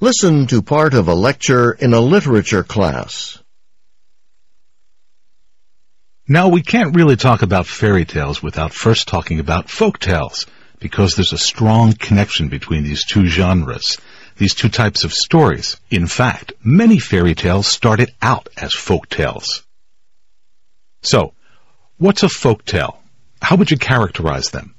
Listen to part of a lecture in a literature class. Now, we can't really talk about fairy tales without first talking about folk tales, because there's a strong connection between these two genres, these two types of stories. In fact, many fairy tales started out as folk tales. So, what's a folk tale? How would you characterize them?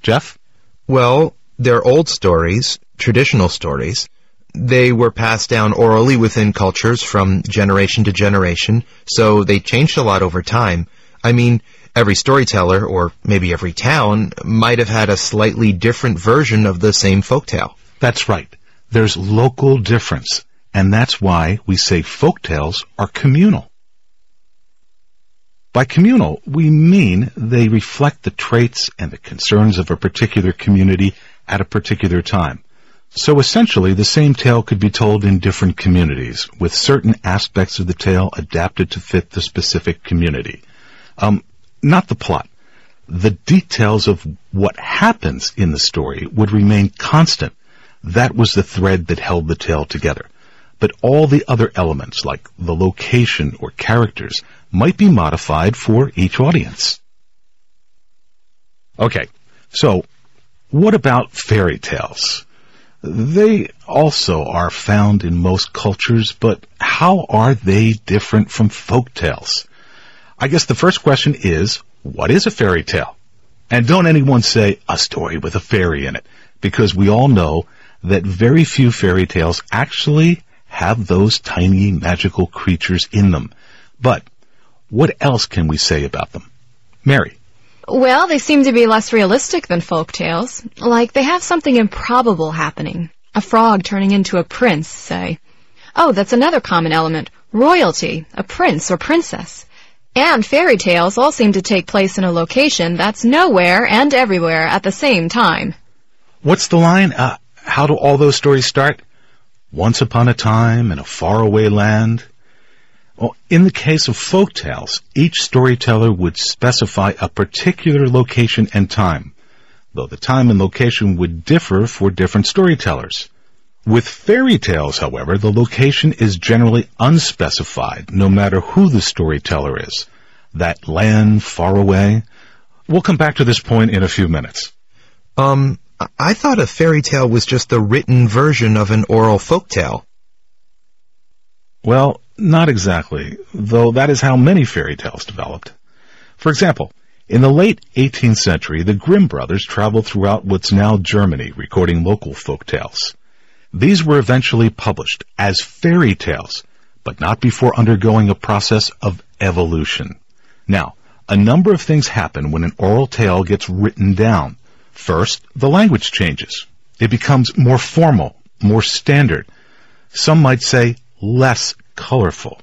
Jeff? Well, they're old stories, traditional stories. They were passed down orally within cultures from generation to generation, so they changed a lot over time. I mean, every storyteller, or maybe every town, might have had a slightly different version of the same folktale. That's right. There's local difference, and that's why we say folk tales are communal. By communal, we mean they reflect the traits and the concerns of a particular community at a particular time. So essentially, the same tale could be told in different communities, with certain aspects of the tale adapted to fit the specific community. Um, not the plot. The details of what happens in the story would remain constant. That was the thread that held the tale together. But all the other elements, like the location or characters, might be modified for each audience. Okay, so what about fairy tales? They also are found in most cultures, but how are they different from folk tales? I guess the first question is, what is a fairy tale? And don't anyone say a story with a fairy in it, because we all know that very few fairy tales actually have those tiny magical creatures in them. But what else can we say about them? Mary. Well, they seem to be less realistic than folk tales. Like they have something improbable happening. A frog turning into a prince, say. Oh, that's another common element. Royalty, a prince or princess. And fairy tales all seem to take place in a location that's nowhere and everywhere at the same time. What's the line? Uh, how do all those stories start? Once upon a time in a faraway land, in the case of folk tales, each storyteller would specify a particular location and time, though the time and location would differ for different storytellers. With fairy tales, however, the location is generally unspecified, no matter who the storyteller is. That land far away. We'll come back to this point in a few minutes. Um, I thought a fairy tale was just the written version of an oral folk tale. Well, not exactly, though that is how many fairy tales developed. For example, in the late 18th century, the Grimm brothers traveled throughout what's now Germany, recording local folk tales. These were eventually published as fairy tales, but not before undergoing a process of evolution. Now, a number of things happen when an oral tale gets written down. First, the language changes. It becomes more formal, more standard. Some might say less colorful.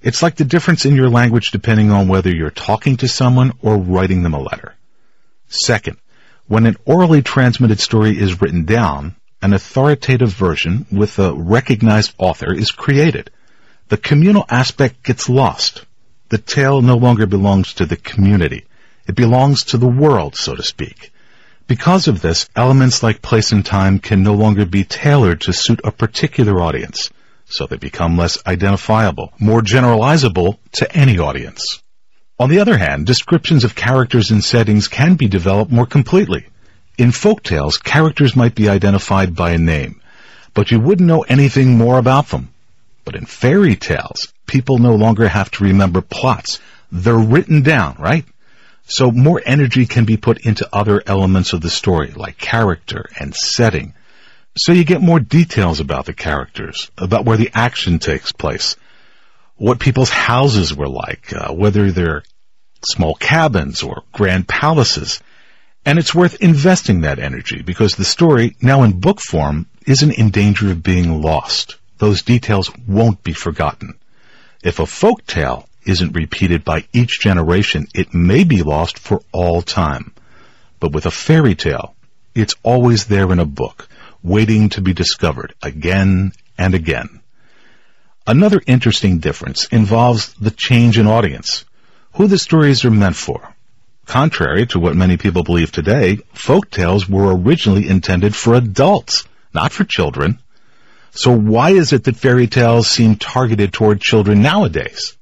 It's like the difference in your language depending on whether you're talking to someone or writing them a letter. Second, when an orally transmitted story is written down, an authoritative version with a recognized author is created. The communal aspect gets lost. The tale no longer belongs to the community. It belongs to the world, so to speak. Because of this, elements like place and time can no longer be tailored to suit a particular audience so they become less identifiable, more generalizable to any audience. On the other hand, descriptions of characters and settings can be developed more completely. In folk tales, characters might be identified by a name, but you wouldn't know anything more about them. But in fairy tales, people no longer have to remember plots. They're written down, right? So more energy can be put into other elements of the story, like character and setting, so you get more details about the characters, about where the action takes place, what people's houses were like, uh, whether they're small cabins or grand palaces. And it's worth investing that energy because the story, now in book form, isn't in danger of being lost. Those details won't be forgotten. If a folk tale isn't repeated by each generation, it may be lost for all time. But with a fairy tale, it's always there in a book waiting to be discovered again and again. Another interesting difference involves the change in audience, who the stories are meant for. Contrary to what many people believe today, folk tales were originally intended for adults, not for children. So why is it that fairy tales seem targeted toward children nowadays?